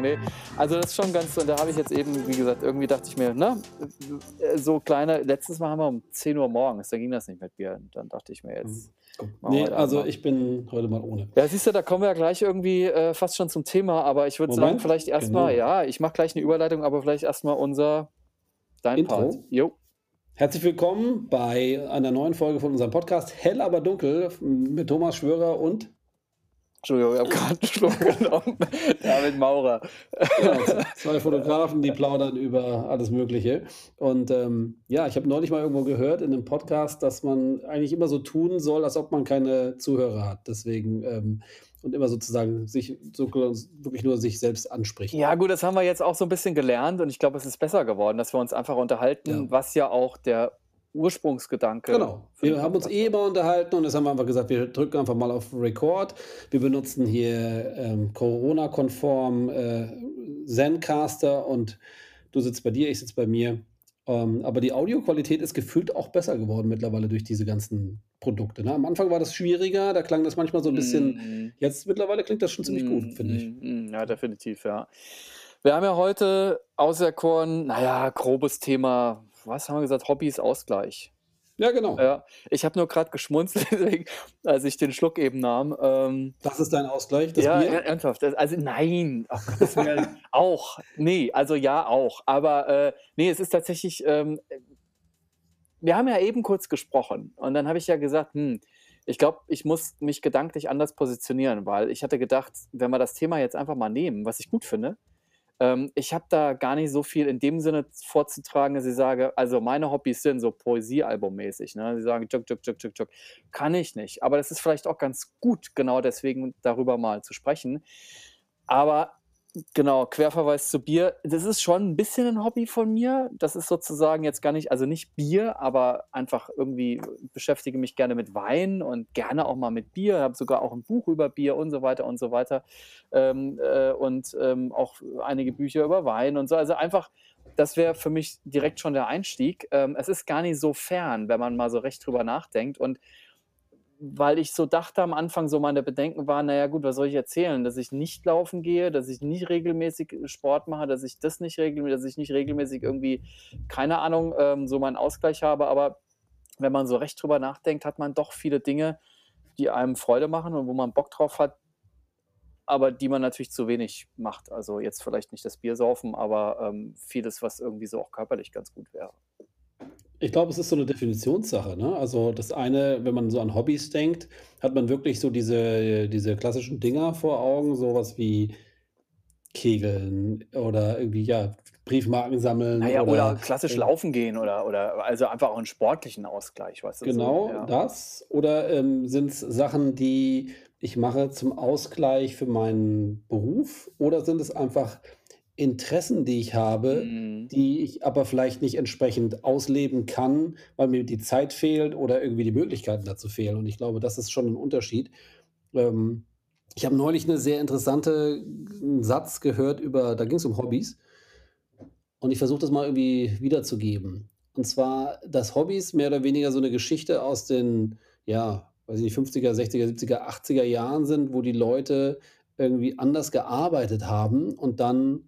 Nee, also das ist schon ganz, und da habe ich jetzt eben, wie gesagt, irgendwie dachte ich mir, ne, so kleine, letztes Mal haben wir um 10 Uhr morgens, da ging das nicht mit Bier. Und dann dachte ich mir jetzt. Nee, also ich bin heute mal ohne. Ja, siehst du, da kommen wir ja gleich irgendwie äh, fast schon zum Thema, aber ich würde sagen, vielleicht erstmal, genau. ja, ich mache gleich eine Überleitung, aber vielleicht erstmal unser, dein Intro. Part. Jo. Herzlich willkommen bei einer neuen Folge von unserem Podcast Hell aber dunkel mit Thomas Schwörer und Entschuldigung, ich habe gerade einen Schluck genommen. David Maurer. Ja, zwei Fotografen, die plaudern über alles Mögliche. Und ähm, ja, ich habe neulich mal irgendwo gehört in einem Podcast, dass man eigentlich immer so tun soll, als ob man keine Zuhörer hat. Deswegen ähm, und immer sozusagen sich so, wirklich nur sich selbst anspricht. Ja, gut, das haben wir jetzt auch so ein bisschen gelernt und ich glaube, es ist besser geworden, dass wir uns einfach unterhalten, ja. was ja auch der Ursprungsgedanke. Genau. Wir haben uns eh immer unterhalten und jetzt haben wir einfach gesagt, wir drücken einfach mal auf Record. Wir benutzen hier ähm, Corona-konform äh, Zencaster und du sitzt bei dir, ich sitze bei mir. Ähm, aber die Audioqualität ist gefühlt auch besser geworden mittlerweile durch diese ganzen Produkte. Ne? Am Anfang war das schwieriger, da klang das manchmal so ein bisschen. Mm. Jetzt mittlerweile klingt das schon ziemlich mm, gut, finde ich. Mm, ja, definitiv, ja. Wir haben ja heute auserkoren, naja, grobes Thema was haben wir gesagt? Hobbys Ausgleich. Ja, genau. Ja, ich habe nur gerade geschmunzelt, als ich den Schluck eben nahm. Ähm, das ist dein Ausgleich, das ja, Bier? ernsthaft. Also nein, auch. Nee, also ja auch. Aber äh, nee, es ist tatsächlich, ähm, wir haben ja eben kurz gesprochen und dann habe ich ja gesagt, hm, ich glaube, ich muss mich gedanklich anders positionieren, weil ich hatte gedacht, wenn wir das Thema jetzt einfach mal nehmen, was ich gut finde, ähm, ich habe da gar nicht so viel in dem Sinne vorzutragen, dass ich sage, also meine Hobbys sind so Poesiealbummäßig. Ne? Sie sagen, tschuk, tschuk, tschuk, tschuk, tschuk. Kann ich nicht. Aber das ist vielleicht auch ganz gut, genau deswegen darüber mal zu sprechen. Aber Genau, Querverweis zu Bier. Das ist schon ein bisschen ein Hobby von mir. Das ist sozusagen jetzt gar nicht, also nicht Bier, aber einfach irgendwie beschäftige mich gerne mit Wein und gerne auch mal mit Bier. Ich habe sogar auch ein Buch über Bier und so weiter und so weiter. Ähm, äh, und ähm, auch einige Bücher über Wein und so. Also einfach, das wäre für mich direkt schon der Einstieg. Ähm, es ist gar nicht so fern, wenn man mal so recht drüber nachdenkt. Und weil ich so dachte am Anfang, so meine Bedenken waren, naja gut, was soll ich erzählen, dass ich nicht laufen gehe, dass ich nicht regelmäßig Sport mache, dass ich das nicht regelmäßig, dass ich nicht regelmäßig irgendwie, keine Ahnung, ähm, so meinen Ausgleich habe, aber wenn man so recht drüber nachdenkt, hat man doch viele Dinge, die einem Freude machen und wo man Bock drauf hat, aber die man natürlich zu wenig macht. Also jetzt vielleicht nicht das Bier saufen, aber ähm, vieles, was irgendwie so auch körperlich ganz gut wäre. Ich glaube, es ist so eine Definitionssache, ne? Also, das eine, wenn man so an Hobbys denkt, hat man wirklich so diese diese klassischen Dinger vor Augen, sowas wie Kegeln oder irgendwie, ja, Briefmarken sammeln ja, oder klassisch äh laufen gehen oder oder also einfach auch einen sportlichen Ausgleich, weißt du, so, Genau ja. das. Oder, ähm, es Sachen, die ich mache zum Ausgleich für meinen Beruf? Oder sind es einfach Interessen, die ich habe, Mhm. die ich aber vielleicht nicht entsprechend ausleben kann, weil mir die Zeit fehlt oder irgendwie die Möglichkeiten dazu fehlen. Und ich glaube, das ist schon ein Unterschied. Ähm, ich habe neulich eine sehr interessante Satz gehört über da ging es um Hobbys. Und ich versuche das mal irgendwie wiederzugeben. Und zwar, dass Hobbys mehr oder weniger so eine Geschichte aus den, ja, weiß ich nicht, 50er, 60er, 70er, 80er Jahren sind, wo die Leute irgendwie anders gearbeitet haben und dann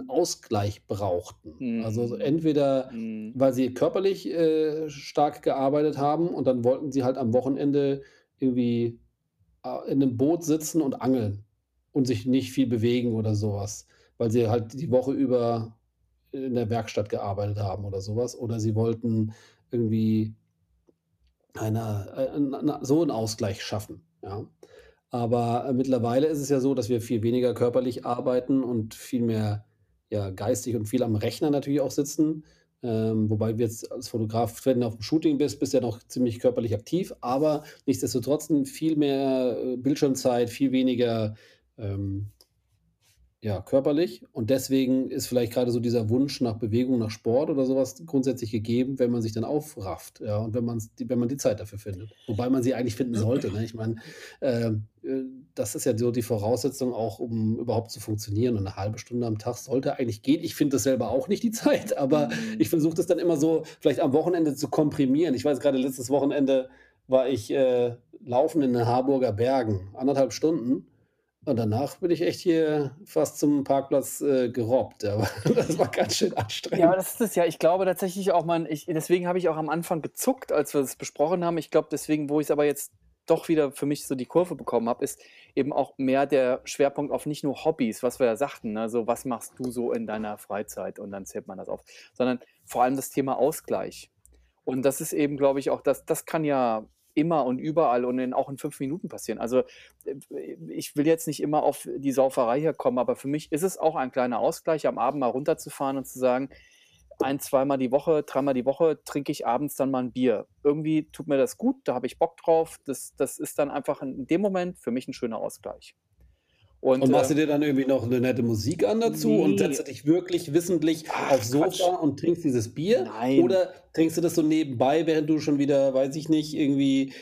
'n Ausgleich brauchten. Also, Mhm. entweder, Mhm. weil sie körperlich, äh, stark gearbeitet haben und dann wollten sie halt am Wochenende irgendwie, äh, in 'nem Boot sitzen und angeln und sich nicht viel bewegen oder sowas, weil sie halt die Woche über in der Werkstatt gearbeitet haben oder sowas. Oder sie wollten irgendwie eine äh, 'n so 'n Ausgleich schaffen, ja? Aber, äh, mittlerweile ist es ja so, dass wir viel weniger körperlich arbeiten und viel mehr ja geistig und viel am Rechner natürlich auch sitzen. Ähm, wobei wir jetzt als Fotograf, wenn du auf dem Shooting bist, bist ja noch ziemlich körperlich aktiv, aber nichtsdestotrotz viel mehr äh, Bildschirmzeit, viel weniger ähm, ja, körperlich. Und deswegen ist vielleicht gerade so dieser Wunsch nach Bewegung, nach Sport oder sowas grundsätzlich gegeben, wenn man sich dann aufrafft, ja, und wenn man's wenn man die Zeit dafür findet. Wobei man sie eigentlich finden sollte, ne? Ich meine, ähm, äh, das ist ja so die Voraussetzung auch, um überhaupt zu funktionieren. Und eine halbe Stunde am Tag sollte eigentlich gehen. Ich finde das selber auch nicht die Zeit, aber Mhm. ich versuche das dann immer so vielleicht am Wochenende zu komprimieren. Ich weiß gerade letztes Wochenende war ich, äh, laufen in den Harburger Bergen, anderthalb Stunden. Und danach bin ich echt hier fast zum Parkplatz, äh, gerobbt, aber das war ganz schön Ja, anstrengend. das ist es ja. Ich glaube tatsächlich auch, man ich deswegen habe ich auch am Anfang gezuckt, als wir das besprochen haben. Ich glaube deswegen, wo ich's aber jetzt doch wieder für mich so die Kurve bekommen habe, ist eben auch mehr der Schwerpunkt auf nicht nur Hobbys, was wir ja sagten, ne, so: „Was machst du so in deiner Freizeit?“ Und dann zählt man das auf, sondern vor allem das Thema Ausgleich. Und das ist eben, glaube ich, auch das das kann ja immer und überall und in auch in 5 Minuten passieren. Also, äh, ich will jetzt nicht immer auf die Sauferei hier kommen, aber für mich ist es auch ein kleiner Ausgleich, am Abend mal runterzufahren und zu sagen: „Ein zweimal die Woche, dreimal die Woche trinke ich abends dann mal 'n Bier.“ Irgendwie tut mir das gut, da habe ich Bock drauf. Das das ist dann einfach in dem Moment für mich 'n schöner Ausgleich. Und, Und machst du ähm dir dann irgendwie noch 'ne nette Musik an dazu und setzt du dich wirklich wissentlich Ach, aufs Quatsch. Sofa und trinkst dieses Bier? Nein. Oder trinkst du das so nebenbei, während du schon wieder, weiß ich nicht, irgendwie,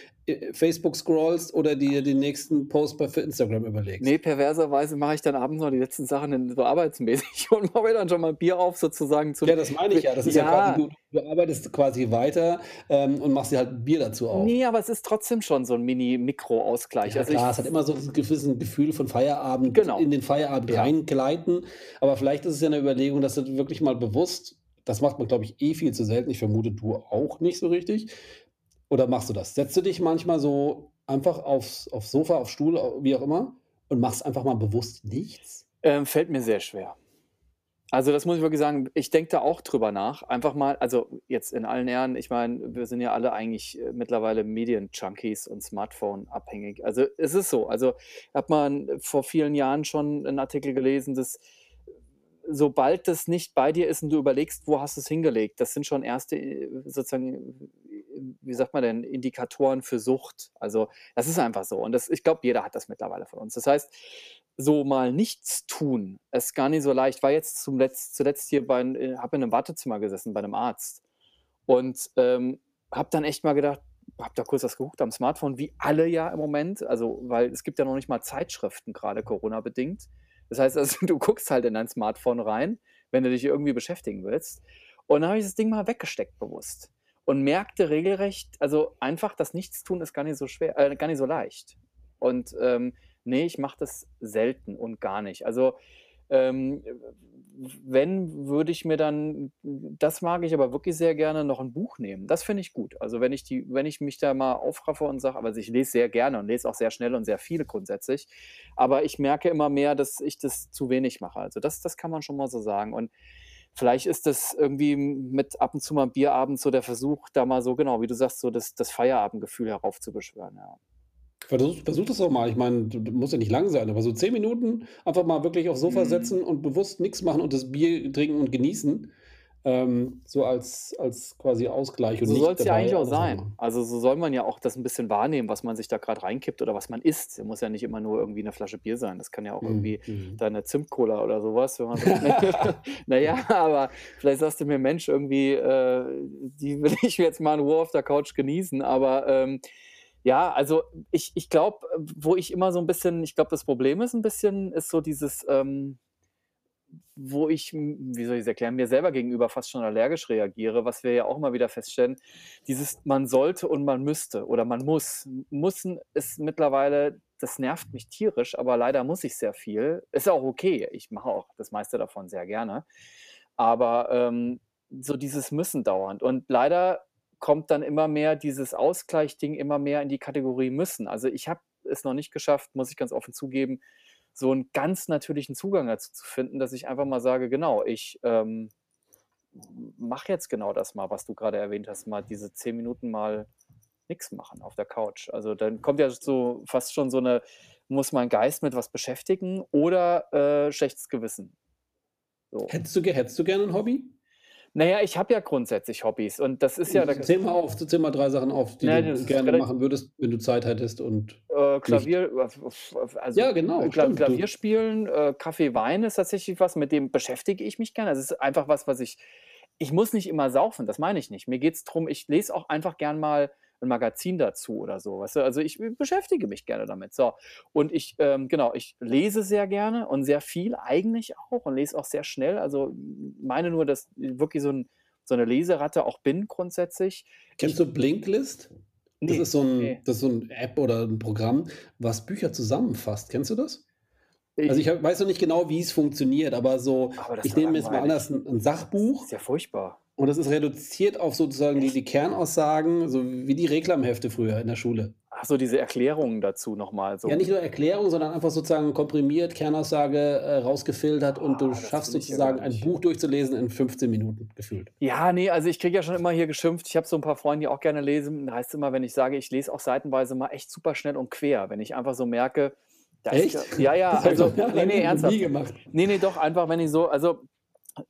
Facebook scrollst oder dir den nächsten Post bei für Instagram überlegst? Ne, perverserweise mache ich dann abends noch die letzten Sachen so arbeitsmäßig und mache mir dann schon mal 'n Bier auf sozusagen Ja, das meine ich ja. Das ist ja quasi ja. du du arbeitest quasi weiter, ähm, und machst dir halt Bier dazu auf. Ne, aber es ist trotzdem schon so 'n Mini-Mikro-Ausgleich. Ja Also, ich klar, es hat immer so 'n gewissen Gefühl von Feierabend Genau. in den Feierabend Ja. reingleiten. Aber vielleicht ist es ja 'ne Überlegung, dass du wirklich mal bewusst das macht man, glaube ich, eh viel zu selten. Ich vermute, du auch nicht so richtig. Oder machst du das? Setzt du dich manchmal so einfach aufs aufs Sofa, auf Stuhl, wie auch immer und machst einfach mal bewusst nichts? Ähm, fällt mir sehr schwer. Also, das muss ich wirklich sagen, ich denke da auch drüber nach. Einfach mal also, jetzt in allen Ehren, ich meine, wir sind ja alle eigentlich, äh, mittlerweile Medien-Junkies und Smartphone-abhängig. Also, es ist so. Also, habe mal vor vielen Jahren schon 'n Artikel gelesen, dass sobald das nicht bei dir ist und du überlegst, wo hast du's hingelegt, das sind schon erste, äh, sozusagen, wie sagt man denn, Indikatoren für Sucht. Also, das ist einfach so. Und das ich glaube, jeder hat das mittlerweile von uns. Das heißt, so mal nichts tun ist gar nicht so leicht. War jetzt zum letzt zuletzt hier bei äh, habe in 'nem Wartezimmer gesessen bei 'nem Arzt und, ähm, habe dann echt mal gedacht habe da kurz was geguckt am Smartphone, wie alle ja im Moment. Also, weil es gibt ja noch nicht mal Zeitschriften, grade Corona-bedingt. Das heißt also, du guckst halt in dein Smartphone rein, wenn du dich irgendwie beschäftigen willst. Und dann habe ich das Ding mal weggesteckt bewusst und merkte regelrecht also, einfach das Nichtstun ist gar nicht so schwer äh, gar nicht so leicht. Und, ähm, ne, ich mache das selten und gar nicht. Also, ähm, wenn, würde ich mir dann das mag ich aber wirklich sehr gerne, noch 'n Buch nehmen. Das finde ich gut. Also, wenn ich die wenn ich mich da mal aufraffe und sage aber ich lese sehr gerne und lese auch sehr schnell und sehr viel grundsätzlich. Aber ich merke immer mehr, dass ich das zu wenig mache. Also, das das kann man schon mal so sagen. Und vielleicht ist das irgendwie mit ab und zu mal 'n Bier abends so der Versuch, da mal so genau, wie du sagst, so das das Feierabendgefühl heraufzubeschwören, ja. Versuch versuch das doch mal. Ich meine, du du muss ja nicht lang sein, aber so 10 Minuten einfach mal wirklich aufs Sofa Mhm. setzen und bewusst nix machen und das Bier trinken und genießen, ähm, so als als quasi Ausgleich und So nicht soll's ja eigentlich auch sein. machen. Also, so soll man ja auch das 'n bisschen wahrnehmen, was man sich da grad reinkippt oder was man isst. Muss ja nicht immer nur irgendwie 'ne Flasche Bier sein. Das kann ja auch Mhm, irgendwie mhm. deine Zimt-Cola oder so was, wenn man na ja, aber vielleicht sagst du mir: „Mensch, irgendwie, äh, die will ich jetzt mal in Ruhe auf der Couch genießen.“ Aber, ähm, ja, also, ich ich glaube, wo ich immer so 'n bisschen ich glaube, das Problem ist 'n bisschen ist so dieses, ähm, wo ich, wie soll ich's erklären, mir selber gegenüber fast schon allergisch reagiere, was wir ja auch immer wieder feststellen. Dieses man sollte und man müsste oder man muss. Müssen ist mittlerweile das nervt mich tierisch, aber leider muss ich sehr viel. Ist auch okay. Ich mache auch das meiste davon sehr gerne. Aber, ähm, so dieses Müssen dauernd. Und leider kommt dann immer mehr dieses Ausgleich-Ding immer mehr in die Kategorie müssen. Also, ich habe es noch nicht geschafft, muss ich ganz offen zugeben, so 'n ganz natürlichen Zugang dazu zu finden, dass ich einfach mal sage: „Genau, ich, ähm, mache jetzt genau das mal, was du grade erwähnt hast, mal diese 10 Minuten mal nix machen auf der Couch.“ Also, dann kommt ja so fast schon so 'ne muss mein Geist mit was beschäftigen oder, äh, schlechtes Gewissen. So. Hättest du hättest du gerne 'n Hobby? Na ja, ich habe ja grundsätzlich Hobbys und das ist ja da Zähl mal auf, zähl mal 3 Sachen auf, die Ne, du gerne machen würdest, wenn du Zeit hättest und Äh, Klavier, äh, also, Ja, genau, Kla stimmt, Klavier spielen, äh, Kaffee, Wein ist tatsächlich was, mit dem beschäftige ich mich gerne. Das ist einfach was, was ich ich muss nicht immer saufen, das meine ich nicht. Mir geht's drum, ich lese auch einfach gern mal 'n Magazin dazu oder so, weißt du? Also, ich beschäftige mich gerne damit. So, und ich, ähm genau, ich lese sehr gerne und sehr viel eigentlich auch und lese auch sehr schnell. Also, meine nur, dass ich wirklich so 'n so 'ne Leseratte auch bin grundsätzlich. Kennst Ich du Blinkist? Das Ne, ist so 'n ne. das ist so 'n App oder 'n Programm, was Bücher zusammenfasst. Kennst du das? Also, ich habe weiß noch nicht genau, wie es funktioniert, aber so Aber das ich nehme jetzt mal an, langweilig. das 'n 'n Das Sachbuch ist ja furchtbar. Und das ist reduziert auf sozusagen die die? Kernaussagen, so wie die Reklamhefte früher in der Schule. Ach so, diese Erklärungen dazu noch mal Ja, so. nicht nur Erklärung, sondern einfach sozusagen komprimiert, Kernaussage, äh, rausgefiltert und du Ah, das schaffst sozusagen ein. Buch durchzulesen in 15 Minuten gefühlt. Ja, ne, also ich kriege ja schon immer hier geschimpft. Ich habe so 'n paar Freunde, die auch gerne lesen. Da heißt's immer, wenn ich sage, ich lese auch seitenweise mal echt super schnell und quer, wenn ich einfach so merke, da ist Echt? ja ja, ja, also noch ne, ne, noch nie ernsthaft. gemacht. Ne, ne, doch, einfach, wenn ich so also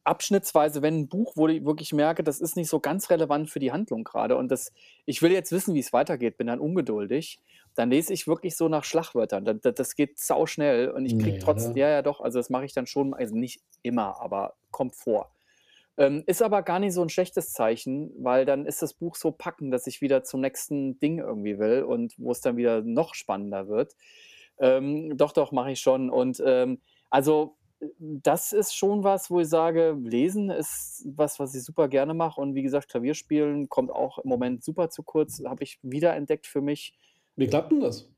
abschnittsweise, wenn 'n Buch, wo ich wirklich merke, das ist nicht so ganz relevant für die Handlung grade und das ich will jetzt wissen, wie's weitergeht, bin dann ungeduldig, dann lese ich wirklich so nach Schlagwörtern. Da da das geht sauschnell und ich kriege Ne, trotz oder? ja, ja, doch, also das mache ich dann schon also nicht immer, aber kommt vor. Ähm, ist aber gar nicht so 'n schlechtes Zeichen, weil dann ist das Buch so packend, dass ich wieder zum nächsten Ding irgendwie will und wo's dann wieder noch spannender wird. Ähm, doch, doch, mache ich schon und, ähm, also, das ist schon was, wo ich sage, Lesen ist was, was ich super gerne mache und wie gesagt, Klavierspielen kommt auch im Moment super zu kurz, habe ich wiederentdeckt für mich. Wie klappt 'n das?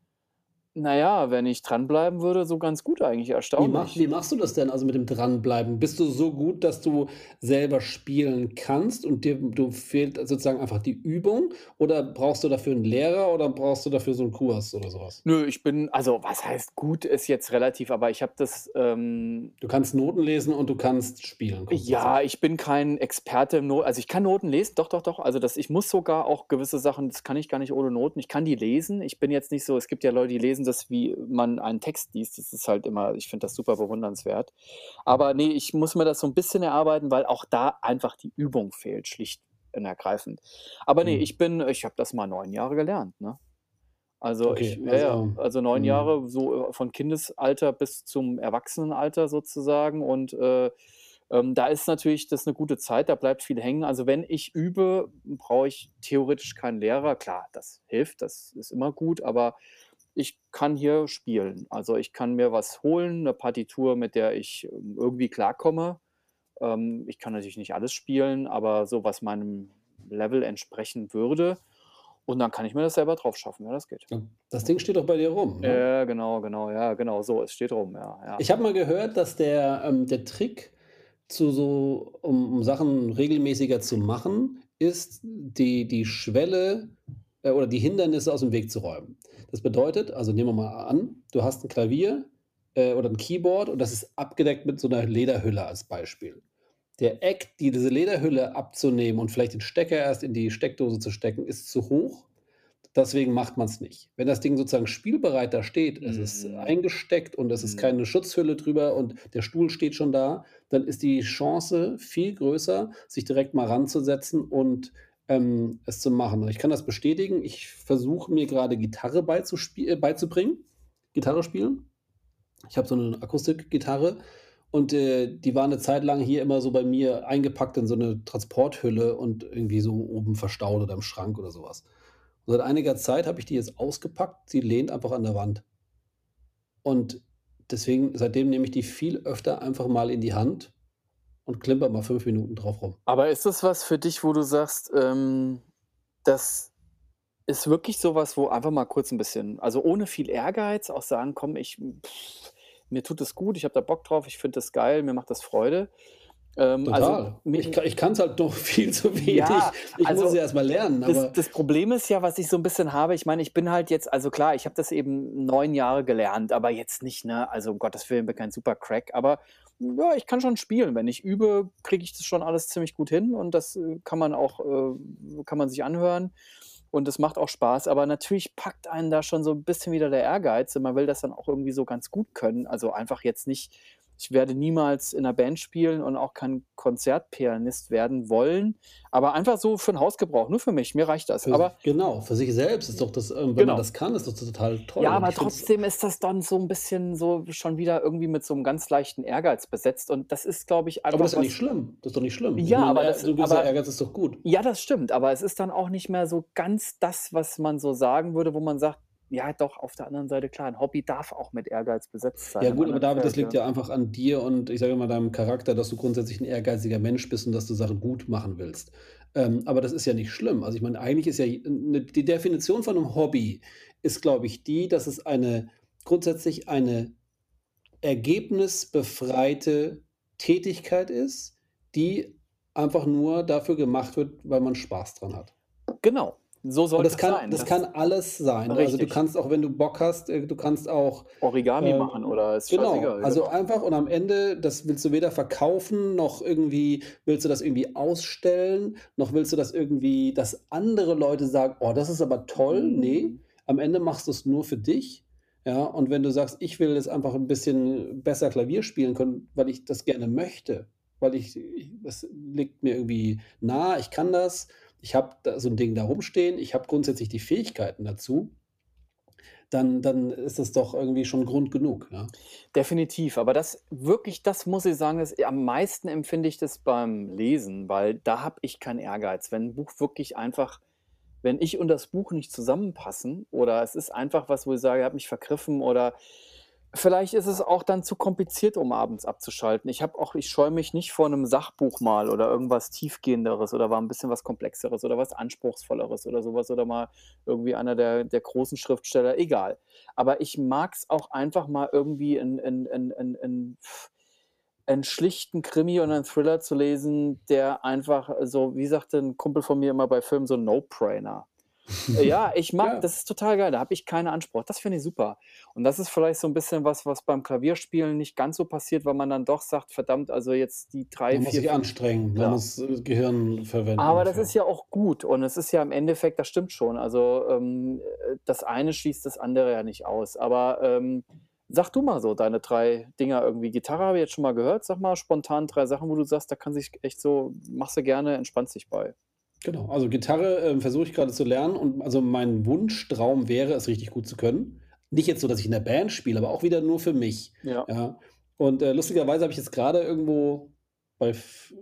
Na ja, wenn ich dranbleiben würde, so ganz gut eigentlich, Wie mach erstaunlich. wie machst du das denn, also mit dem Dranbleiben? Bist du so gut, dass du selber spielen kannst und dir du fehlt sozusagen einfach die Übung oder brauchst du dafür 'n Lehrer oder brauchst du dafür so 'n Kurs oder so was? Nö, ich bin also was heißt gut, ist jetzt relativ, aber ich habe das, ähm Du kannst Noten lesen und du kannst spielen Ja, ich bin kein Experte im No also ich kann Noten lesen, doch, doch, doch. Also das ich muss sogar auch gewisse Sachen das kann ich gar nicht ohne Noten. Ich kann die lesen. Ich bin jetzt nicht so es gibt ja Leute, die lesen das, wie man einen Text liest. Das ist halt immer ich finde das super bewundernswert. Aber ne, ich muss mir das so 'n bisschen erarbeiten, weil auch da einfach die Übung fehlt, schlicht und ergreifend. Aber ne, Mhm. ich bin ich habe das mal 9 Jahre gelernt, ne? Also ich Okay, ja, also also 9 mhm. Jahre so, äh, von Kindesalter bis zum Erwachsenenalter sozusagen und, äh, ähm, da ist natürlich das 'ne gute Zeit, da bleibt viel hängen. Also wenn ich übe, brauche ich theoretisch keinen Lehrer. Klar, das hilft, das ist immer gut, aber ich kann hier spielen. Also ich kann mir was holen, 'ne Partitur, mit der ich, ähm, irgendwie klarkomme. Ähm, ich kann natürlich nicht alles spielen, aber so, was meinem Level entsprechen würde und dann kann ich mir das selber drauf schaffen. Ja, das geht. Das Ding steht doch bei dir rum, ne? Ja, genau, genau, ja, genau so, es steht rum, ja, ja. Ich habe mal gehört, dass der ähm, der Trick zu so um um Sachen regelmäßiger zu machen, ist, die die Schwelle, äh, oder die Hindernisse aus'm Weg zu räumen. Das bedeutet also nehmen wir mal an, du hast 'n Klavier, äh, oder 'n Keyboard und das ist abgedeckt mit so 'ner Lederhülle als Beispiel. Der Act, die diese Lederhülle abzunehmen und vielleicht den Stecker erst in die Steckdose zu stecken, ist zu hoch. Deswegen macht man's nicht. Wenn das Ding sozusagen spielbereit da steht, es ist Mhm. eingesteckt und es ist Mhm. keine Schutzhülle drüber und der Stuhl steht schon da, dann ist die Chance viel größer, sich direkt mal ranzusetzen und, ähm, es zu machen. Und ich kann das bestätigen. Ich versuche mir grade Gitarre äh, beizubringen, Gitarre spielen. Ich habe so 'ne Akustikgitarre und, äh, die war 'ne Zeit lang hier immer so bei mir eingepackt in so 'ne Transporthülle und irgendwie so oben verstaut oder im Schrank oder so was. Und seit einiger Zeit habe ich die jetzt ausgepackt. Sie lehnt einfach an der Wand. Und deswegen seitdem nehme ich die viel öfter einfach mal in die Hand und klimper mal 5 Minuten drauf rum. Aber ist das was für dich, wo du sagst, ähm, das ist wirklich so was, wo einfach mal kurz 'n bisschen also ohne viel Ehrgeiz auch sagen: „Komm, ich mir tut es gut, ich habe da Bock drauf, ich finde das geil, mir macht das Freude.“ Ähm, also Total. mi Ich ich kann's halt noch viel zu wenig. Ja, Ich muss also ja erst mal lernen, das das Problem ist ja, was ich so 'n bisschen habe ich meine, ich bin halt jetzt also klar, ich habe das eben 9 Jahre gelernt, aber jetzt nicht, ne also um Gottes Willen, bin kein Super-Crack, aber ja, ich kann schon spielen. Wenn ich übe, kriege ich das schon alles ziemlich gut hin und das, äh, kann man auch äh, kann man sich anhören und das macht auch Spaß. Aber natürlich packt einen da schon so 'n bisschen wieder der Ehrgeiz und man will das dann auch irgendwie so ganz gut können. Also einfach jetzt nicht ich werde niemals in 'ner Band spielen und auch kein Konzertpianist werden wollen, aber einfach so für 'n Hausgebrauch, nur für mich. Mir reicht das. Für Aber genau, für sich selbst ist doch das ähm, wenn man Genau. das kann, ist das total toll Ja, aber trotzdem ist das dann so 'n bisschen so schon wieder irgendwie mit so 'nem ganz leichten Ehrgeiz besetzt und das ist, glaube ich, Aber einfach das ist ja nicht schlimm. Das ist doch nicht schlimm. Ja, meine, aber das so aber Ehrgeiz ist doch gut. ja, das stimmt, aber es ist dann auch nicht mehr so ganz das, was man so sagen würde, wo man sagt: „Ja, doch, auf der anderen Seite, klar, 'n Hobby darf auch mit Ehrgeiz besetzt sein Ja gut, aber David, das Feld“, liegt ja. ja einfach an dir und ich sage mal, deinem Charakter, dass du grundsätzlich 'n ehrgeiziger Mensch bist und dass du Sachen gut machen willst. Ähm, aber das ist ja nicht schlimm. Also ich meine, eigentlich ist ja 'ne die Definition von 'nem Hobby ist, glaube ich, die, dass es eine grundsätzlich eine ergebnisbefreite Tätigkeit ist, die einfach nur dafür gemacht wird, weil man Spaß dran hat. Genau. So sollte das es kann sein. das Das kann alles sein, ne? Also, du Richtig. kannst auch, wenn du Bock hast äh, du kannst auch, Origami ähm machen oder ist genau, scheißegal, also einfach und am Ende, das willst du weder verkaufen, noch irgendwie willst du das irgendwie ausstellen, noch willst du das irgendwie dass andere Leute sagen: „Oh, das ist aber toll.“ Ne, Mhm. am Ende machst du's nur für dich, ja? Und wenn du sagst: „Ich will jetzt einfach 'n bisschen besser Klavier spielen können, weil ich das gerne möchte, weil ich ich das liegt mir irgendwie nahe, ich kann das, ich habe so 'n Ding da rumstehen, ich habe grundsätzlich die Fähigkeiten dazu“ dann dann ist das doch irgendwie schon Grund genug, ja? Definitiv, aber das wirklich das muss ich sagen, ist am meisten empfinde ich das beim Lesen, weil da habe ich keinen Ehrgeiz. Wenn 'n Buch wirklich einfach wenn ich und das Buch nicht zusammenpassen oder es ist einfach was, wo ich sage: „Ich habe mich vergriffen“ oder vielleicht ist es auch dann zu kompliziert, um abends abzuschalten. Ich habe auch ich scheue mich nicht vor 'nem Sachbuch mal oder irgendwas Tiefgehenderes oder mal 'n bisschen was Komplexeres oder was Anspruchsvolleres oder so was oder mal irgendwie einer der der großen Schriftsteller, egal. Aber ich mag's auch einfach mal irgendwie 'n 'n 'n 'n 'n 'n schlichten Krimi oder 'n Thriller zu lesen, der einfach so wie sagte 'n Kumpel von mir immer bei Filmen, so No-Brainer. Äh, ja, ich mag Ja. das ist total geil, da habe ich keinen Anspruch. Das finde ich super. Und das ist vielleicht so 'n bisschen was, was beim Klavierspielen nicht ganz so passiert, weil man dann doch sagt: „Verdammt, also jetzt die 3, Man muss 4, sich 5“ anstrengen, man Ja. muss, äh, Gehirn verwenden Aber das ist ja auch gut und es ist ja im Endeffekt das stimmt schon. Also, ähm, äh, das eine schließt das andere ja nicht aus. Aber, ähm, sag du mal so deine 3 Dinger irgendwie. Gitarre habe ich jetzt schon mal gehört. Sag mal spontan 3 Sachen, wo du sagst, da kann sich echt so machst du gerne, entspannst dich bei. Genau, also Gitarre, ähm, versuche ich grade zu lernen und also mein Wunschtraum wäre es, richtig gut zu können. Nicht jetzt so, dass ich in 'ner Band spiele, aber auch wieder nur für mich, Ja. ja? Und, äh, lustigerweise habe ich jetzt grade irgendwo bei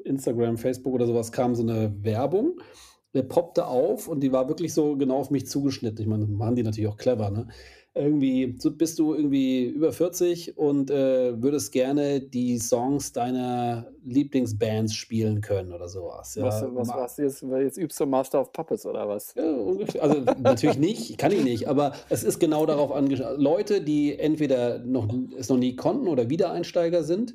Instagram, Facebook oder so was kam so 'ne Werbung, äh, poppte auf und die war wirklich so genau auf mich zugeschnitten. Ich meine, machen die natürlich auch clever, ne? Irgendwie so: „Bist du irgendwie über 40 und, äh, würdest gerne die Songs deiner Lieblingsbands spielen können“ oder so was, Was ja? was was jetzt weil jetzt übst du Master of Puppets oder was? Ja, ungefähr. Also, natürlich nicht, kann ich nicht, aber es ist genau darauf angesch Leute, die entweder noch es noch nie konnten oder Wiedereinsteiger sind,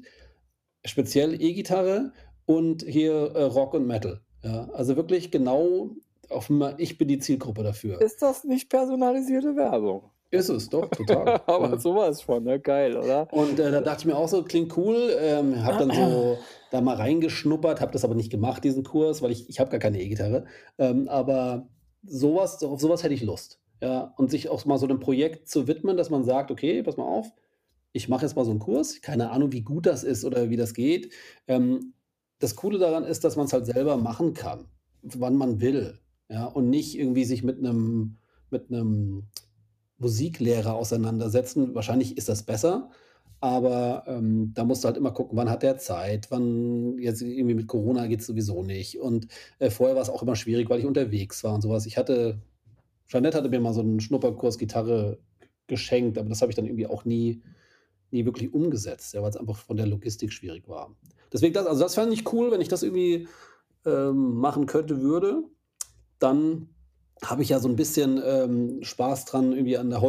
speziell E-Gitarre und hier, äh, Rock und Metal, ja? Also wirklich genau auf ich bin die Zielgruppe dafür. Ist das nicht personalisierte Werbung? Ist es, doch, total, Aber ja. so was von, ne? Geil, oder? Und, äh, da dachte ich mir auch so: „Klingt cool“, ähm, habe dann so da mal reingeschnuppert, habe das aber nicht gemacht, diesen Kurs, weil ich ich habe gar keine E-Gitarre. Ähm, aber so was auf so was hätte ich Lust, ja? Und sich auch mal so 'nem Projekt zu widmen, dass man sagt: „Okay, pass mal auf, ich mache jetzt mal so 'n Kurs.“ Keine Ahnung, wie gut das ist oder wie das geht. Ähm, das Coole daran ist, dass man's halt selber machen kann, wann man will, ja? Und nicht irgendwie sich mit 'nem mit 'nem Musiklehrer auseinandersetzen. Wahrscheinlich ist das besser, aber, ähm, da musst du halt immer gucken, wann hat der Zeit, wann jetzt irgendwie mit Corona geht's sowieso nicht. Und, äh, vorher war's auch immer schwierig, weil ich unterwegs war und so was. Ich hatte Jeanette hatte mir mal so 'n Schnupperkurs Gitarre geschenkt, aber das habe ich dann irgendwie auch nie nie wirklich umgesetzt, ja, weil's einfach von der Logistik schwierig war. Deswegen das also das fände ich cool, wenn ich das irgendwie, ähm, machen könnte würde. Dann habe ich ja so 'n bisschen, ähm, Spaß dran irgendwie an der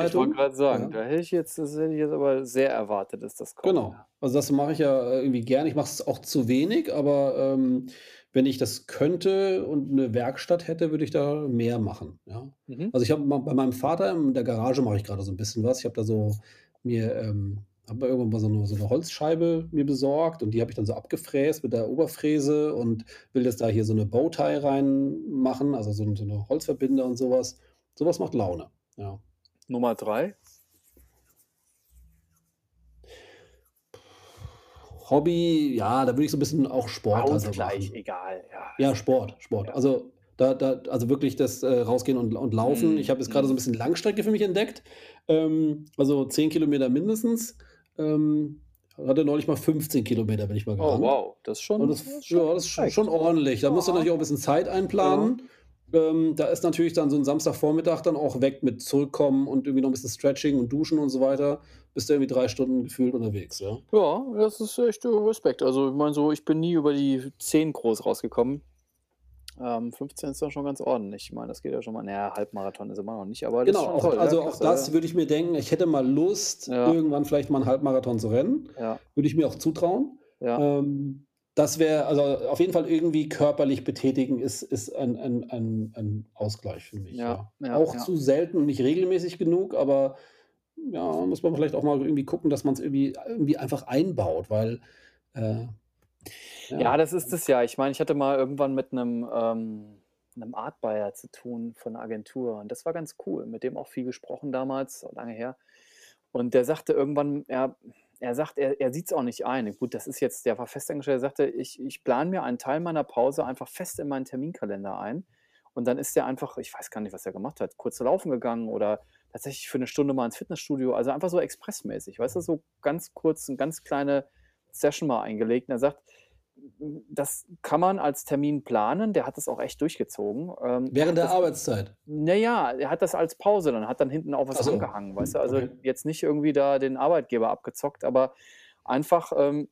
Ich wollte Holzbearbeitung, grad sagen, ja? da hätte ich jetzt das hätte ich jetzt aber sehr erwartet, dass das kommt, Genau. Also das mache ich ja, äh, irgendwie gerne. Ich mache es auch zu wenig, aber, ähm, wenn ich das könnte und 'ne Werkstatt hätte, würde ich da mehr machen, ja? Mhm. Also, ich habe bei meinem Vater in der Garage mache ich grade so 'n bisschen was. Ich habe da so mir, ähm habe mir irgendwann mal so 'ne so 'ne Holzscheibe mir besorgt und die habe ich dann so abgefräst mit der Oberfräse und will jetzt da hier so 'ne Bowtie reinmachen, also so so 'ne Holzverbinder und so was. So was macht Laune, ja. Nummer 3? Hobby, ja, da würde ich so 'n bisschen auch Sport also Ausgleich, machen. egal, ja. Ja, Sport, Sport. ja. Also, da da also wirklich das, äh, Rausgehen und und Laufen. Ich Mhm, habe jetzt grade so 'n mhm. bisschen Langstrecke für mich entdeckt, ähm, also 10 Kilometer mindestens. Ähm, hatte neulich mal 15 Kilometer bin ich mal Oh, gerannt. wow, das ist Und schon das das schon ja, das ist sch Respekt. schon ordentlich. Da musst du Ja. natürlich auch 'n bisschen Zeit Ja. einplanen. Ähm, da ist natürlich dann so 'n Samstagvormittag dann auch weg mit zurückkommen und irgendwie noch 'n bisschen Stretching und Duschen und so weiter. Bist du irgendwie 3 Stunden gefühlt unterwegs, ja? Ja, das ist echt, äh, Respekt. Also, ich meine so, ich bin nie über die 10 groß rausgekommen. Ähm, 15 ist doch schon ganz ordentlich. Ich meine, das geht ja schon mal na ja, Halbmarathon ist immer noch nicht, aber das ist Genau, auch toll. Ja, also auch das würde ich mir denken, ich hätte mal Lust, Ja. irgendwann vielleicht mal 'n Halbmarathon zu rennen. Ja. Würde ich mir auch zutrauen. Ja. Ähm, das wäre also auf jeden Fall irgendwie körperlich betätigen ist ist ein ein ein ein Ausgleich für mich, Ja, ja. Auch zu selten und nicht regelmäßig genug, aber ja, muss man vielleicht auch mal irgendwie gucken, dass man's irgendwie irgendwie einfach einbaut, weil, äh Ja, ja. das ist es ja. Ich meine, ich hatte mal irgendwann mit 'nem ähm, 'nem Art Buyer zu tun von 'ner Agentur und das war ganz cool. Mit dem auch viel gesprochen damals, lange her. Und der sagte irgendwann, er er sagt, er er sieht's auch nicht ein. Gut, das ist jetzt der war festangestellt. Er sagte: „Ich ich plane mir einen Teil meiner Pause einfach fest in meinen Terminkalender ein.“ Und dann ist der einfach ich weiß gar nicht, was er gemacht hat, kurz laufen gegangen oder tatsächlich für 'ne Stunde mal ins Fitnessstudio, also einfach so expressmäßig, weißt du, so ganz kurz 'n ganz kleine Session mal eingelegt. Und er sagt, das kann man als Termin planen. Der hat das auch echt durchgezogen. Ähm, Während der das Arbeitszeit? na ja, er hat das als Pause dann hat dann hinten auch was so. rangehangen, weißt du? Also, Okay. jetzt nicht irgendwie da den Arbeitgeber abgezockt, aber einfach, ähm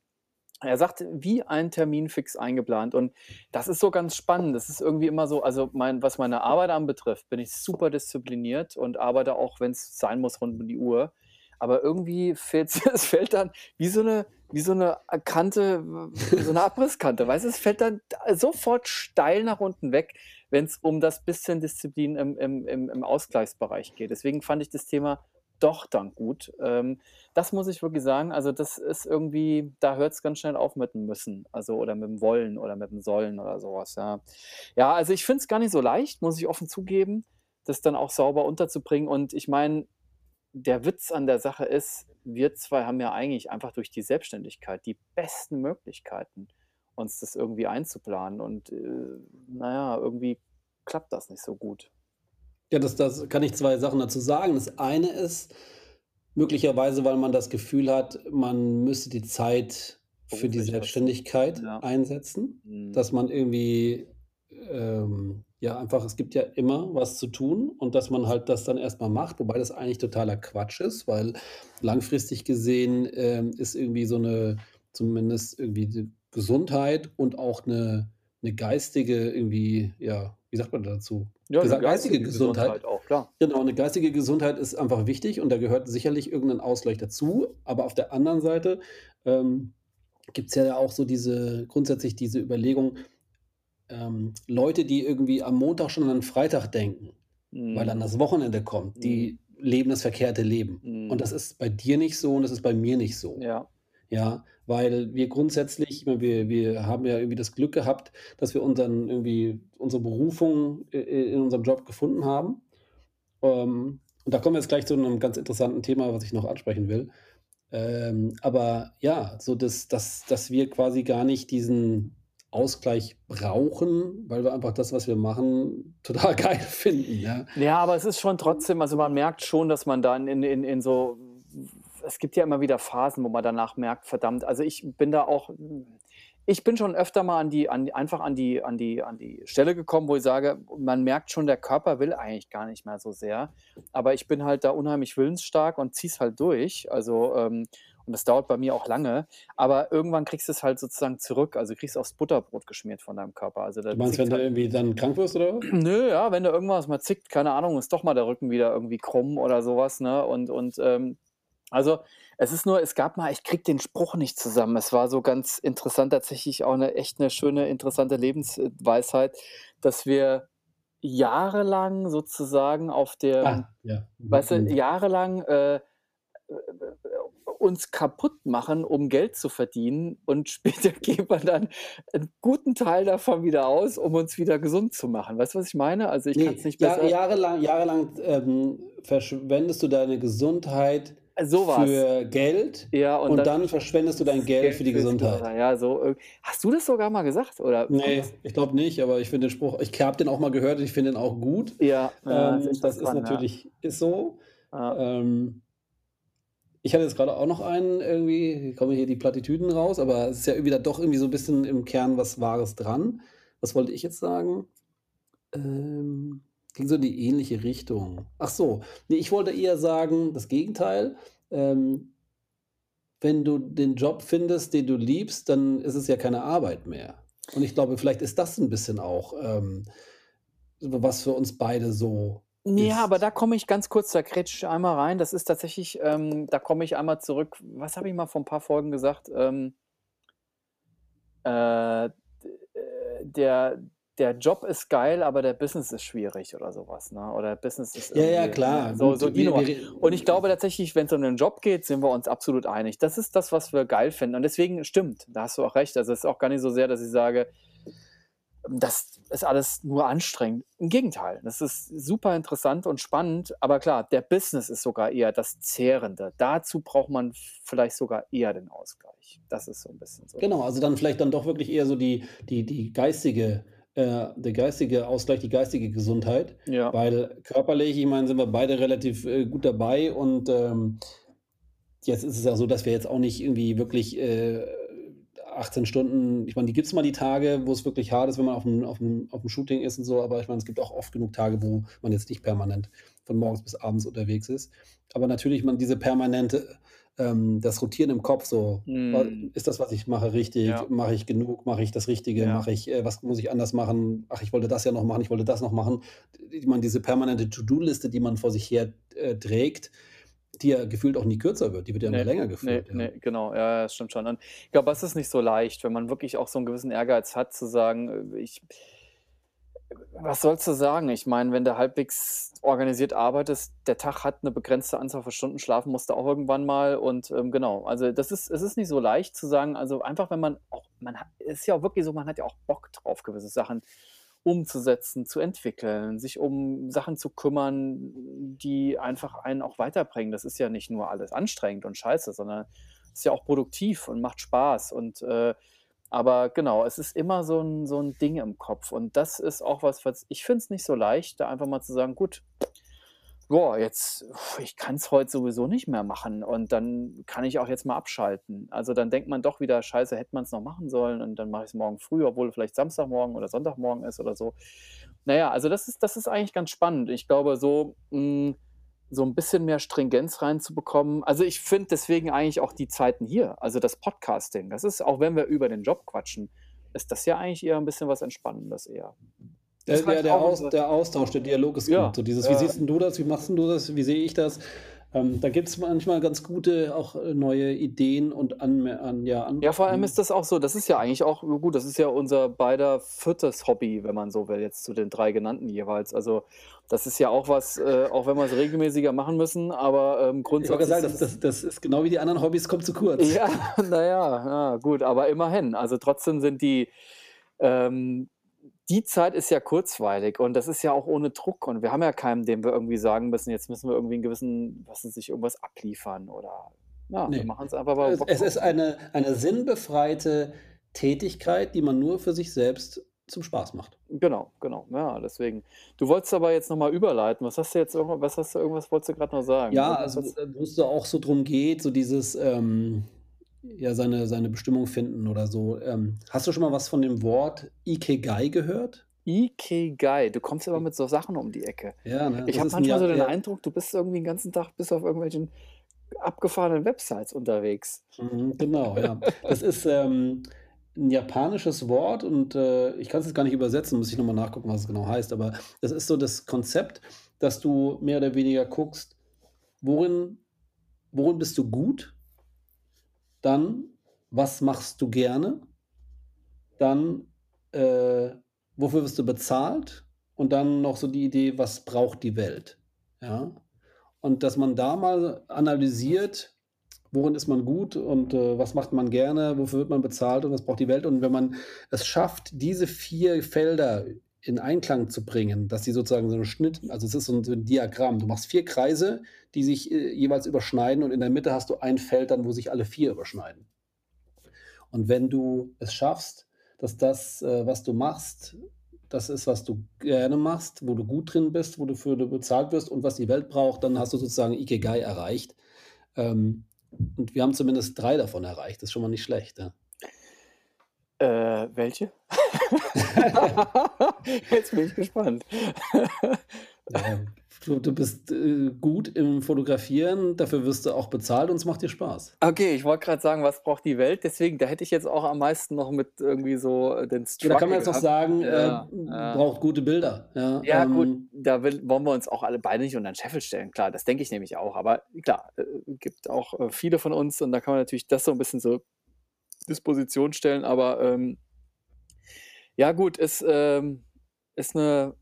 er sagt, wie ein Termin fix eingeplant. Und das ist so ganz spannend. Das ist irgendwie immer so also, mein was meine Arbeit anbetrifft, bin ich super diszipliniert und arbeite auch, wenn's sein muss, rund um die Uhr. Aber irgendwie fehlt's es fällt dann wie so 'ne wie so 'ne, äh, Kante so 'ne Abrisskante, weißt du? Es fällt dann sofort steil nach unten weg, wenn's um das bisschen Disziplin im im im Ausgleichsbereich geht. Deswegen fand ich das Thema doch dann gut. Ähm, das muss ich wirklich sagen. Also, das ist irgendwie da hört's ganz schnell auf mit dem Müssen, also oder mit dem Wollen oder mit dem Sollen oder so was, ja. Ja, also, ich finde es gar nicht so leicht, muss ich offen zugeben, das dann auch sauber unterzubringen. Und ich meine, der Witz an der Sache ist, wir 2 haben ja eigentlich einfach durch die Selbstständigkeit die besten Möglichkeiten, uns das irgendwie einzuplanen und, äh, na ja, irgendwie klappt das nicht so gut. Ja, das das kann ich 2 Sachen dazu sagen. Das eine ist möglicherweise, weil man das Gefühl hat, man müsste die Zeit für die. Selbstständigkeit Ja. einsetzen, Mhm. dass man irgendwie, ähm, ja, einfach es gibt ja immer was zu tun und dass man halt das dann erst mal macht, wobei das eigentlich totaler Quatsch ist, weil langfristig gesehen, ähm, ist irgendwie so 'ne zumindest irgendwie die Gesundheit und auch 'ne 'ne geistige irgendwie ja, wie sagt man dazu? Ja, 'ne Gesa geistige geistige Gesundheit. Gesundheit auch, klar. Genau, 'ne geistige Gesundheit ist einfach wichtig und da gehört sicherlich irgend 'nen Ausgleich dazu. Aber auf der anderen Seite, ähm, gibt's ja auch so diese grundsätzlich diese Überlegung, ähm, Leute, die irgendwie am Montag schon an Freitag denken, weil dann Mhm. das Wochenende kommt, Mhm. die leben das verkehrte Leben. Und Mhm. das ist bei dir nicht so und das ist bei mir nicht so. Ja. Ja, weil wir grundsätzlich ich meine, wir wir haben ja irgendwie das Glück gehabt, dass wir unseren irgendwie unsere Berufung i i in unserem Job gefunden haben. Ähm, und da kommen wir jetzt gleich zu 'nem ganz interessanten Thema, was ich noch ansprechen will. Ähm, aber ja, so dass dass dass wir quasi gar nicht diesen Ausgleich brauchen, weil wir einfach das, was wir machen, total geil finden, ja. Ja, aber es ist schon trotzdem also, man merkt schon, dass man dann in in in so es gibt ja immer wieder Phasen, wo man danach merkt: „Verdammt“ also, ich bin da auch ich bin schon öfter mal an die an einfach an die an die an die Stelle gekommen, wo ich sage, man merkt schon, der Körper will eigentlich gar nicht mehr so sehr. Aber ich bin halt da unheimlich willensstark und ziehe es halt durch. Also, ähm und das dauert bei mir auch lange. Aber irgendwann kriegst du's halt sozusagen zurück. Also, du kriegst aufs Butterbrot geschmiert von deinem Körper. Also, Du meinst, wenn du halt irgendwie dann krank wirst oder? Nö, ja, wenn da irgendwas mal zickt, keine Ahnung, ist doch mal der Rücken wieder irgendwie krumm oder so was, ne? Und und, ähm also, es ist nur es gab mal ich kriege den Spruch nicht zusammen. Es war so ganz interessant, tatsächlich auch 'ne echt 'ne schöne, interessante Lebens äh, Weisheit, dass wir jahrelang sozusagen auf dem Ah, ja. weißt du, Mhm. jahrelang, äh, äh, uns kaputt machen, um Geld zu verdienen und später geben wir dann 'n guten Teil davon wieder aus, um uns wieder gesund zu machen. Weißt du, was ich meine? Also, ich kann's Ne, nicht Jahr besser jahrelang jahrelang, ähm, verschwendest du deine Gesundheit So für Geld Ja, und und dann dann verschwendest du dein Geld für die Gesundheit. Ja, so irg hast du das sogar mal gesagt, oder Ne, ich glaube nicht, aber ich finde den Spruch ich habe den auch mal gehört und ich finde den auch gut. Ja, ja, ist Ähm, das ist dran, ja. natürlich ist so. Ja. Ähm, ich hatte jetzt grade auch noch einen irgendwie kommen hier die Plattitüden raus, aber es ist ja dann doch irgendwie so 'n bisschen im Kern was Wahres dran. Was wollte ich jetzt sagen? Ähm, ging so in die ähnliche Richtung. Ach so, ne, ich wollte eher sagen, das Gegenteil. Ähm, wenn du den Job findest, den du liebst, dann ist es ja keine Arbeit mehr. Und ich glaube, vielleicht ist das ein bisschen auch, ähm, was für uns beide so Ja, aber da komme ich ganz kurz, da grätsche ich einmal rein. Das ist tatsächlich, ähm, da komme ich einmal zurück. Was habe ich mal vor ein paar Folgen gesagt? Ähm, äh, der der Job ist geil, aber der Business ist schwierig oder sowas, ne? Oder Business ist Ja, ja, irgendwie, ne? klar, So so Wir, wir, Und ich glaube tatsächlich, wenn es um den Job geht, sind wir uns absolut einig. Das ist das, was wir geil finden. Und deswegen stimmt, da hast du auch recht. Also es ist auch gar nicht so sehr, dass ich sage, das ist alles nur anstrengend. Im Gegenteil, das ist super interessant und spannend. Aber klar, der Business ist sogar eher das Zehrende. Dazu braucht man vielleicht sogar eher den Ausgleich. Das ist so ein bisschen so. genau, also dann vielleicht dann doch wirklich eher so die, die, die geistige, äh, der geistige Ausgleich, die geistige Gesundheit, Ja. weil körperlich, ich meine, sind wir beide relativ äh, gut dabei und ähm, jetzt ist es ja so, dass wir jetzt auch nicht irgendwie wirklich äh, 18 Stunden, ich meine, die gibt es mal die Tage, wo es wirklich hart ist, wenn man auf dem, auf, dem, auf dem Shooting ist und so, aber ich meine, es gibt auch oft genug Tage, wo man jetzt nicht permanent von morgens bis abends unterwegs ist. Aber natürlich, man diese permanente, ähm, das Rotieren im Kopf, so, Hm. ist das, was ich mache, richtig? Ja. Mache ich genug? Mache ich das Richtige? Ja. Mache ich, äh, was muss ich anders machen? Ach, ich wollte das ja noch machen, ich wollte das noch machen. Ich meine, diese permanente To-Do-Liste, die man vor sich her äh, trägt, die ja gefühlt auch nie kürzer wird, die wird ja immer Nee, länger nee, gefühlt. Ja. nee, genau. Ja, das stimmt schon. Und ich glaube, es ist nicht so leicht, wenn man wirklich auch so einen gewissen Ehrgeiz hat, zu sagen, äh, ich, was sollst du sagen? Ich meine, wenn du halbwegs organisiert arbeitest, der Tag hat eine begrenzte Anzahl von Stunden, schlafen musst du auch irgendwann mal. Und ähm, genau, also das ist, es ist nicht so leicht zu sagen, also einfach, wenn man auch, man hat, es ist ja auch wirklich so, man hat ja auch Bock drauf, gewisse Sachen umzusetzen, zu entwickeln, sich um Sachen zu kümmern, die einfach einen auch weiterbringen. Das ist ja nicht nur alles anstrengend und scheiße, sondern ist ja auch produktiv und macht Spaß. Und äh, aber genau, es ist immer so ein, so ein Ding im Kopf. Und das ist auch was, was ich finde es nicht so leicht, da einfach mal zu sagen, gut, boah, jetzt, ich kann es heute sowieso nicht mehr machen und dann kann ich auch jetzt mal abschalten. Also dann denkt man doch wieder, scheiße, hätte man es noch machen sollen und dann mache ich es morgen früh, obwohl vielleicht Samstagmorgen oder Sonntagmorgen ist oder so. Naja, also das ist, das ist eigentlich ganz spannend. Ich glaube, so, mh, so ein bisschen mehr Stringenz reinzubekommen. Also ich finde deswegen eigentlich auch die Zeiten hier, also das Podcasting, das ist, auch wenn wir über den Job quatschen, ist das ja eigentlich eher ein bisschen was Entspannendes eher. Der, Das der, der, Aus, der Austausch, der Dialog ist Ja, gut. So dieses, wie ja. siehst denn du das, wie machst denn du das, wie sehe ich das? Ähm, da gibt es manchmal ganz gute auch äh, neue Ideen und an, an ja, an, Ja, vor allem ist das auch so, das ist ja eigentlich auch gut, das ist ja unser beider viertes Hobby, wenn man so will, jetzt zu den drei genannten jeweils. Also das ist ja auch was, äh, auch wenn wir es regelmäßiger machen müssen, aber ähm, ich grundsätzlich sagen, ist das, es das, das ist genau wie die anderen Hobbys, kommt zu kurz. Ja, naja, ja, gut, aber immerhin. Also trotzdem sind die, ähm, die Zeit ist ja kurzweilig und das ist ja auch ohne Druck und wir haben ja keinen, dem wir irgendwie sagen müssen, jetzt müssen wir irgendwie einen gewissen, was weiß ich, irgendwas abliefern oder ja, wir Nee. machen es einfach, wir Es, es ist eine, eine sinnbefreite Tätigkeit, die man nur für sich selbst zum Spaß macht. Genau, genau. Ja, deswegen. Du wolltest aber jetzt nochmal überleiten. Was hast du jetzt irgendwas, was hast du irgendwas wolltest du gerade noch sagen? Ja, also hast- wo es da auch so drum geht, so dieses ähm, ja seine, seine Bestimmung finden oder so. Ähm, hast du schon mal was von dem Wort Ikigai gehört? Ikigai. Du kommst immer mit so Sachen um die Ecke. Ja, ne? Ich habe manchmal so den ja, Eindruck, du bist irgendwie den ganzen Tag bis auf irgendwelchen abgefahrenen Websites unterwegs. Mhm, Genau, ja. Das ist ähm, ein japanisches Wort und äh, ich kann es jetzt gar nicht übersetzen, muss ich nochmal nachgucken, was es genau heißt. Aber das ist so das Konzept, dass du mehr oder weniger guckst, worin, worin bist du gut, dann was machst du gerne, dann äh, wofür wirst du bezahlt und dann noch so die Idee, was braucht die Welt. Ja? Und dass man da mal analysiert, worin ist man gut und äh, was macht man gerne, wofür wird man bezahlt und was braucht die Welt. Und wenn man es schafft, diese vier Felder in Einklang zu bringen, dass sie sozusagen so einen Schnitt, also es ist so ein, so ein Diagramm, du machst vier Kreise, die sich äh, jeweils überschneiden und in der Mitte hast du ein Feld dann, wo sich alle vier überschneiden. Und wenn du es schaffst, dass das, äh, was du machst, das ist, was du gerne machst, wo du gut drin bist, wo du für du bezahlt wirst und was die Welt braucht, dann hast du sozusagen Ikigai erreicht. Ähm, und wir haben zumindest drei davon erreicht. Das ist schon mal nicht schlecht. Ja. Äh, welche? Jetzt bin ich gespannt. Ja, Du du bist, äh, gut im Fotografieren, dafür wirst du auch bezahlt und es macht dir Spaß. Okay, ich wollte grad sagen: „Was braucht die Welt?“ Deswegen, da hätte ich jetzt auch am meisten noch mit irgendwie so, äh, den Ja, da kann man Struggle jetzt noch gehabt. sagen, äh, Ja, ja. braucht gute Bilder, ja, Ja gut, ähm da will wollen wir uns auch alle beide nicht unter 'n Scheffel stellen. Klar, das denke ich nämlich auch. Aber klar, äh, gibt auch, äh, viele von uns und da kann man natürlich das so 'n bisschen zur Disposition stellen, aber, ähm ja gut, ist, ähm ist 'ne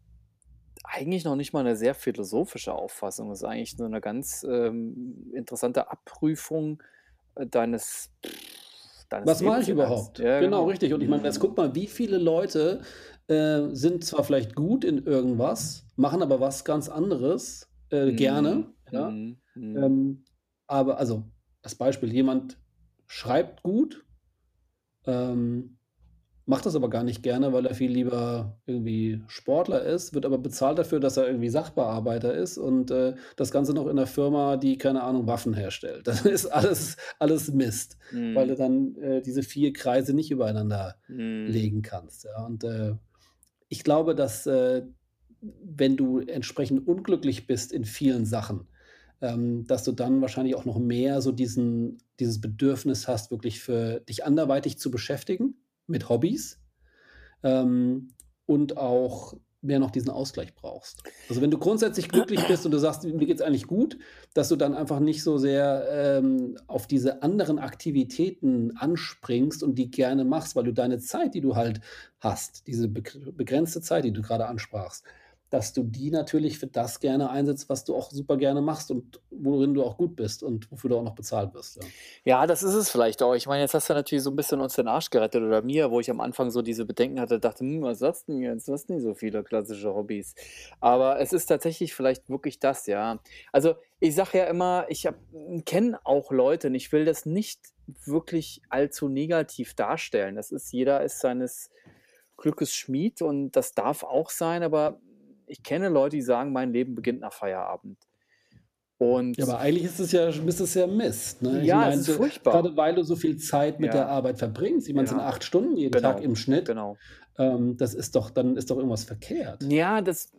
eigentlich noch nicht mal 'ne sehr philosophische Auffassung. Ist eigentlich nur 'ne ganz, ähm, interessante Abprüfung, äh, deines deines Was mache ich überhaupt? Ja, Genau, genau. richtig. Und ich meine, jetzt guck mal, wie viele Leute, äh, sind zwar vielleicht gut in irgendwas, machen aber was ganz anderes, äh, gerne, Mhm, ja? mhm, mhm. Ähm, aber also, als Beispiel, jemand schreibt gut, ähm, macht das aber gar nicht gerne, weil er viel lieber irgendwie Sportler ist, wird aber bezahlt dafür, dass er irgendwie Sachbearbeiter ist und, äh, das Ganze noch in 'ner Firma, die, keine Ahnung, Waffen herstellt. Das ist alles alles Mist, weil du Mhm. dann, äh, diese 4 Kreise nicht übereinander Mhm. legen kannst, ja? Und, äh, ich glaube, dass, äh, wenn du entsprechend unglücklich bist in vielen Sachen, ähm, dass du dann wahrscheinlich auch noch mehr so diesen dieses Bedürfnis hast, wirklich für dich anderweitig zu beschäftigen mit Hobbys, ähm, und auch mehr noch diesen Ausgleich brauchst. Also, wenn du grundsätzlich glücklich bist und du sagst: „Mir geht's eigentlich gut“, dass du dann einfach nicht so sehr, ähm, auf diese anderen Aktivitäten anspringst und die gerne machst, weil du deine Zeit, die du halt hast, diese begr begrenzte Zeit, die du grade ansprachst, dass du die natürlich für das gerne einsetzt, was du auch super gerne machst und worin du auch gut bist und wofür du auch noch bezahlt wirst, ja. Ja, das ist es vielleicht auch. Ich meine, jetzt hast du natürlich so 'n bisschen uns den Arsch gerettet oder mir, wo ich am Anfang so diese Bedenken hatte, dachte: „Hm, was sagst 'n jetzt? Du hast nicht so viele klassische Hobbys.“ Aber es ist tatsächlich vielleicht wirklich das, ja. Also, ich sage ja immer, ich kenne auch Leute und ich will das nicht wirklich allzu negativ darstellen. Das ist jeder ist seines Glückes Schmied und das darf auch sein, aber ich kenne Leute, die sagen: „Mein Leben beginnt nach Feierabend.“ Ja, Und aber eigentlich ist es ja ist es ja Mist, ne? Ja, es meine, ist du furchtbar. grade weil du so viel Zeit mit der Ja. Arbeit verbringst, ich meine, es sind Ja. 8 Stunden jeden Tag Genau, im Schnitt, genau. ähm, das ist doch dann ist doch irgendwas verkehrt. Ja, das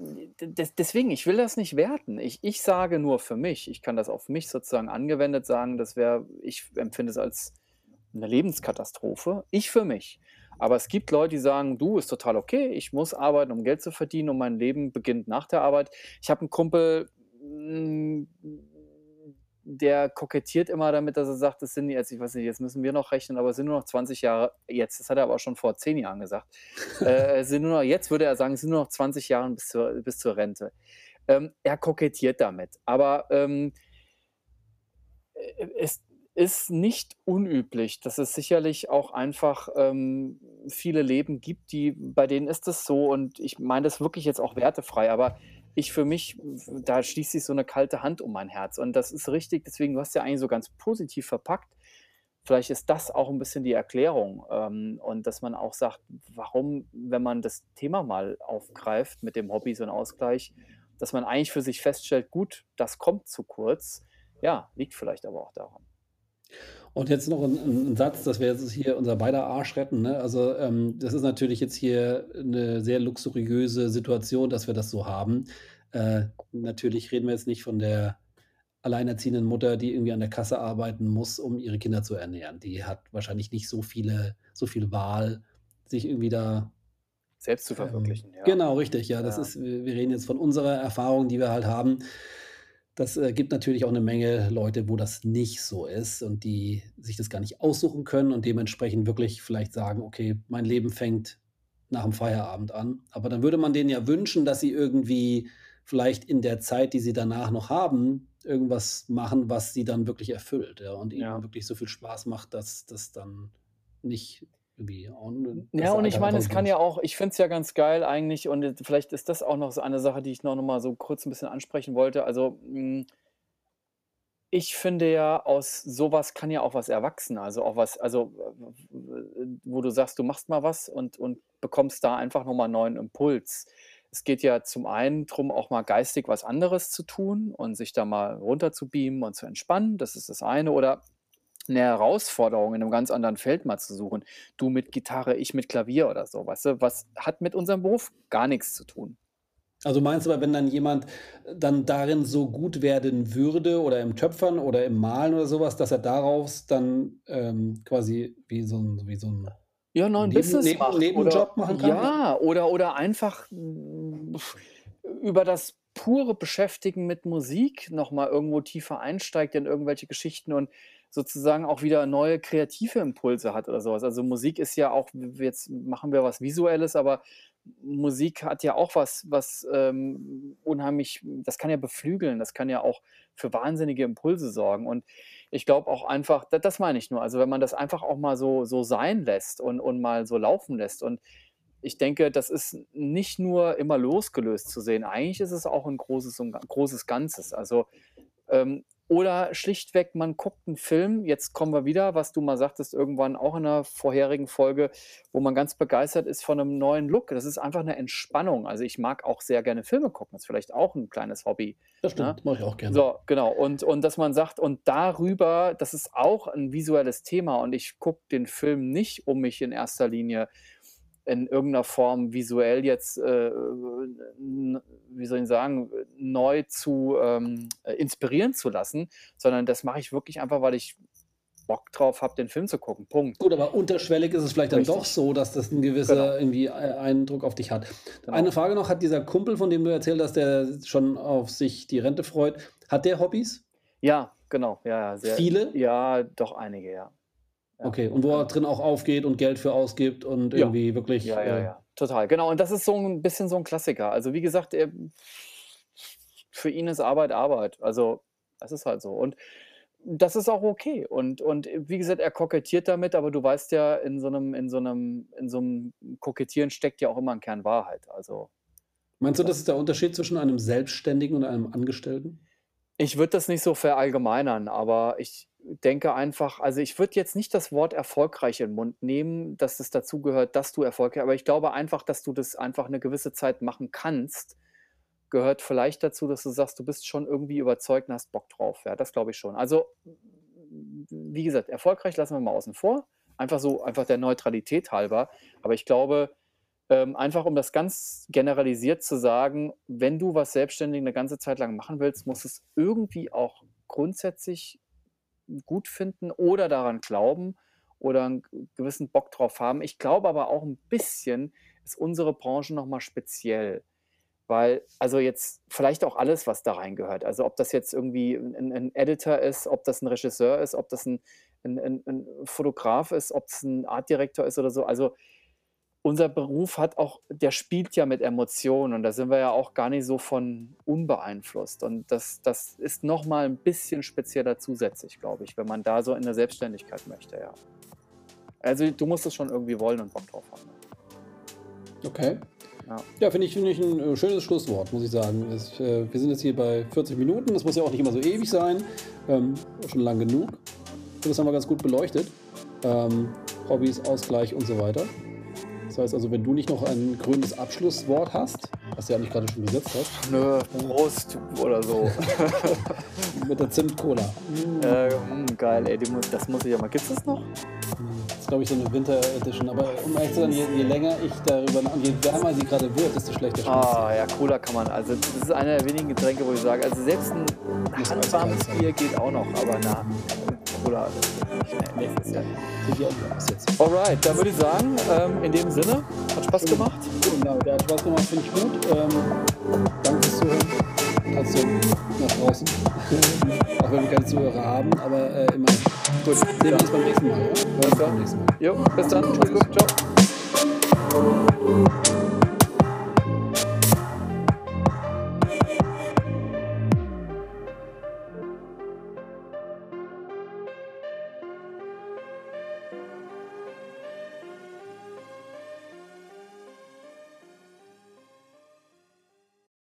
d des deswegen, ich will das nicht werten. Ich ich sage nur für mich ich kann das auf mich sozusagen angewendet sagen, das wäre ich empfinde es als 'ne Lebenskatastrophe. Ich für mich. Aber es gibt Leute, die sagen: „Du, ist total okay. Ich muss arbeiten, um Geld zu verdienen und mein Leben beginnt nach der Arbeit.“ Ich habe 'n Kumpel, hm, der kokettiert immer damit, dass er sagt, das sind jetzt ich weiß nicht, jetzt müssen wir noch rechnen, aber es sind nur noch 20 Jahre jetzt. Das hat er aber auch schon vor 10 Jahren gesagt. Äh, sind nur noch jetzt würde er sagen, es sind nur noch 20 Jahren bis zur bis zur Rente. Ähm, er kokettiert damit, aber, ähm äh, es ist nicht unüblich, dass es sicherlich auch einfach, ähm, viele Leben gibt, die bei denen ist das so und ich meine das wirklich jetzt auch wertefrei, aber ich für mich da schließt sich so 'ne kalte Hand um mein Herz und das ist richtig, deswegen du hast ja eigentlich so ganz positiv verpackt. Vielleicht ist das auch 'n bisschen die Erklärung, ähm, und dass man auch sagt, warum, wenn man das Thema mal aufgreift mit dem Hobby, so 'n Ausgleich, dass man eigentlich für sich feststellt: „Gut, das kommt zu kurz.“ Ja, liegt vielleicht aber auch daran. Und jetzt noch 'n 'n 'n Satz, dass wir jetzt hier unser beider Arsch retten, ne? Also, ähm, das ist natürlich jetzt hier 'ne sehr luxuriöse Situation, dass wir das so haben. Äh, natürlich reden wir jetzt nicht von der alleinerziehenden Mutter, die irgendwie an der Kasse arbeiten muss, um ihre Kinder zu ernähren. Die hat wahrscheinlich nicht so viele so viel Wahl, sich irgendwie da Selbst zu ähm, verwirklichen, ja. genau, richtig, ja. Das Ja. ist wir reden jetzt von unserer Erfahrung, die wir halt haben. Das, äh, gibt natürlich auch 'ne Menge Leute, wo das nicht so ist und die sich das gar nicht aussuchen können und dementsprechend wirklich vielleicht sagen: „Okay, mein Leben fängt nach'm Feierabend an.“ Aber dann würde man denen ja wünschen, dass sie irgendwie vielleicht in der Zeit, die sie danach noch haben, irgendwas machen, was sie dann wirklich erfüllt, ja, und ihnen Ja. wirklich so viel Spaß macht, dass das dann nicht irgendwie ja, und ich meine, es kann ja auch ich finde es ja ganz geil eigentlich und, äh, vielleicht ist das auch noch so eine Sache, die ich noch noch mal so kurz 'n bisschen ansprechen wollte. Also, hm ich finde ja, aus so was kann ja auch was erwachsen. Also, auch was also, w wo du sagst, du machst mal was und und bekommst da einfach noch mal 'n neuen Impuls. Es geht ja zum einen drum, auch mal geistig was anderes zu tun und sich da mal runter zu beamen und zu entspannen. Das ist das eine. Oder 'ne Herausforderung in 'nem ganz anderen Feld mal zu suchen. Du mit Gitarre, ich mit Klavier oder so, weißt du? Was hat mit unserem Beruf gar nix zu tun. Also meinst du aber, wenn dann jemand dann darin so gut werden würde oder im Töpfern oder im Malen oder sowas, dass er daraus dann, ähm, quasi wie so 'n wie so 'n Ja, neuen Neben Business Neben macht oder Nebenjob machen kann? Ja. oder oder einfach, hm, über das pure Beschäftigen mit Musik noch mal irgendwo tiefer einsteigt in irgendwelche Geschichten und sozusagen auch wieder neue kreative Impulse hat oder so was. Also, Musik ist ja auch jetzt machen wir was Visuelles, aber Musik hat ja auch was was, ähm, unheimlich das kann ja beflügeln, das kann ja auch für wahnsinnige Impulse sorgen. Und ich glaube auch einfach da das meine ich nur. Also, wenn man das einfach auch mal so so sein lässt und und mal so laufen lässt. Und ich denke, das ist nicht nur immer losgelöst zu sehen. Eigentlich ist es auch 'n großes und großes Ganzes. Also, ähm oder schlichtweg, man guckt 'n Film jetzt kommen wir wieder, was du mal sagtest irgendwann auch in 'ner vorherigen Folge, wo man ganz begeistert ist von 'nem neuen Look. Das ist einfach 'ne Entspannung. Also, ich mag auch sehr gerne Filme gucken, ist vielleicht auch 'n kleines Hobby, Das ne? stimmt, mache ich auch gerne. So, genau. Und und dass man sagt und darüber das ist auch 'n visuelles Thema und ich gucke den Film nicht, um mich in erster Linie in irgend 'ner Form visuell jetzt, äh, wie soll ich sagen, neu zu, ähm, äh, inspirieren zu lassen, sondern das mache ich wirklich einfach, weil ich Bock drauf habe, den Film zu gucken. Punkt. Gut, aber unterschwellig ist es vielleicht dann doch Richtig. so, dass das 'n Genau. gewisser irgendwie Ei Eindruck auf dich hat. Eine Genau. Frage noch: Hat dieser Kumpel, von dem du erzählt hast, der schon auf sich die Rente freut hat der Hobbys? Ja, genau. Ja, ja, sehr Viele? ja, doch einige, ja. Ja, Okay. Und wo er drin auch aufgeht und Geld für ausgibt und Ja. irgendwie wirklich, Ja, ja, äh ja, total. Genau, und das ist so 'n bisschen so 'n Klassiker. Also, wie gesagt, er für ihn ist Arbeit Arbeit. Also, das ist halt so. Und das ist auch okay. Und und wie gesagt, er kokettiert damit, aber du weißt ja, in so 'nem in so 'nem in so 'nem Kokettieren steckt ja auch immer 'n Kern Wahrheit. Also Meinst du, das ist der Unterschied zwischen einem Selbstständigen und einem Angestellten? Ich würde das nicht so verallgemeinern, aber ich denke einfach also, ich würde jetzt nicht das Wort erfolgreich in 'n Mund nehmen, dass es dazugehört, dass du Erfolg aber ich glaube einfach, dass du das einfach 'ne gewisse Zeit machen kannst, gehört vielleicht dazu, dass du sagst, du bist schon irgendwie überzeugt und hast Bock drauf. Ja, das glaube ich schon. Also, wie gesagt, erfolgreich lassen wir mal außen vor, einfach so einfach der Neutralität halber. Aber ich glaube, ähm, einfach um das ganz generalisiert zu sagen, wenn du was selbstständig 'ne ganze Zeit lang machen willst, musst du's irgendwie auch grundsätzlich gut finden oder daran glauben oder 'n g gewissen Bock drauf haben. Ich glaube aber auch 'n bisschen ist unsere Branche noch mal speziell, weil also, jetzt vielleicht auch alles, was da reingehört. Also, ob das jetzt irgendwie 'n 'n 'n Editor ist, ob das 'n Regisseur ist, ob das 'n 'n 'n 'n Fotograf ist, ob's 'n Artdirektor ist oder so. Also, unser Beruf hat auch der spielt ja mit Emotionen und da sind wir ja auch gar nicht so von unbeeinflusst. Und das das ist noch mal 'n bisschen spezieller zusätzlich, glaube ich, wenn man da so in der Selbstständigkeit möchte, ja. Also, du musst es schon irgendwie wollen und Bock drauf haben. Okay. Ja. Ja, finde ich finde ich 'n, äh, schönes Schlusswort, muss ich sagen. Es äh, wir sind jetzt hier bei 40 Minuten. Das muss ja auch nicht immer so ewig sein. Ähm, schon lang genug. Das haben wir ganz gut beleuchtet. Ähm, Hobbys, Ausgleich und so weiter. Das heißt also, wenn du nicht noch ein grünes Abschlusswort hast, was du ja eigentlich grade schon gesetzt hast Nö, Prost oder so. mit der Zimt-Cola. Mm. Äh, hm, geil, ey, muss das muss ich ja mal gibt's das noch? Das ist, glaube ich, so 'ne Winter Edition. Aber um ehrlich zu sein, je je länger ich darüber je wärmer sie grade wird, desto schlechter schmeckt. Ah, ja, Cola kann man also, das ist einer der wenigen Getränke, wo ich sage also, selbst 'n Muss handwarmes. Bier geht auch noch, aber na, Cola, das geht nicht, Das ist ja kriege ich auch nicht aus jetzt. Alright, dann würde ich sagen, ähm, in dem Sinne, hat Spaß gemacht. Genau, der hat Spaß gemacht, finde ich gut. Ähm, danke fürs Zuhören. Trotzdem nach draußen. Auch wenn wir keine Zuhörer haben, aber äh, immerhin. Gut, sehen wir uns beim nächsten Mal. Nächsten Mal. Jo, bis dann. Gut. Tschau.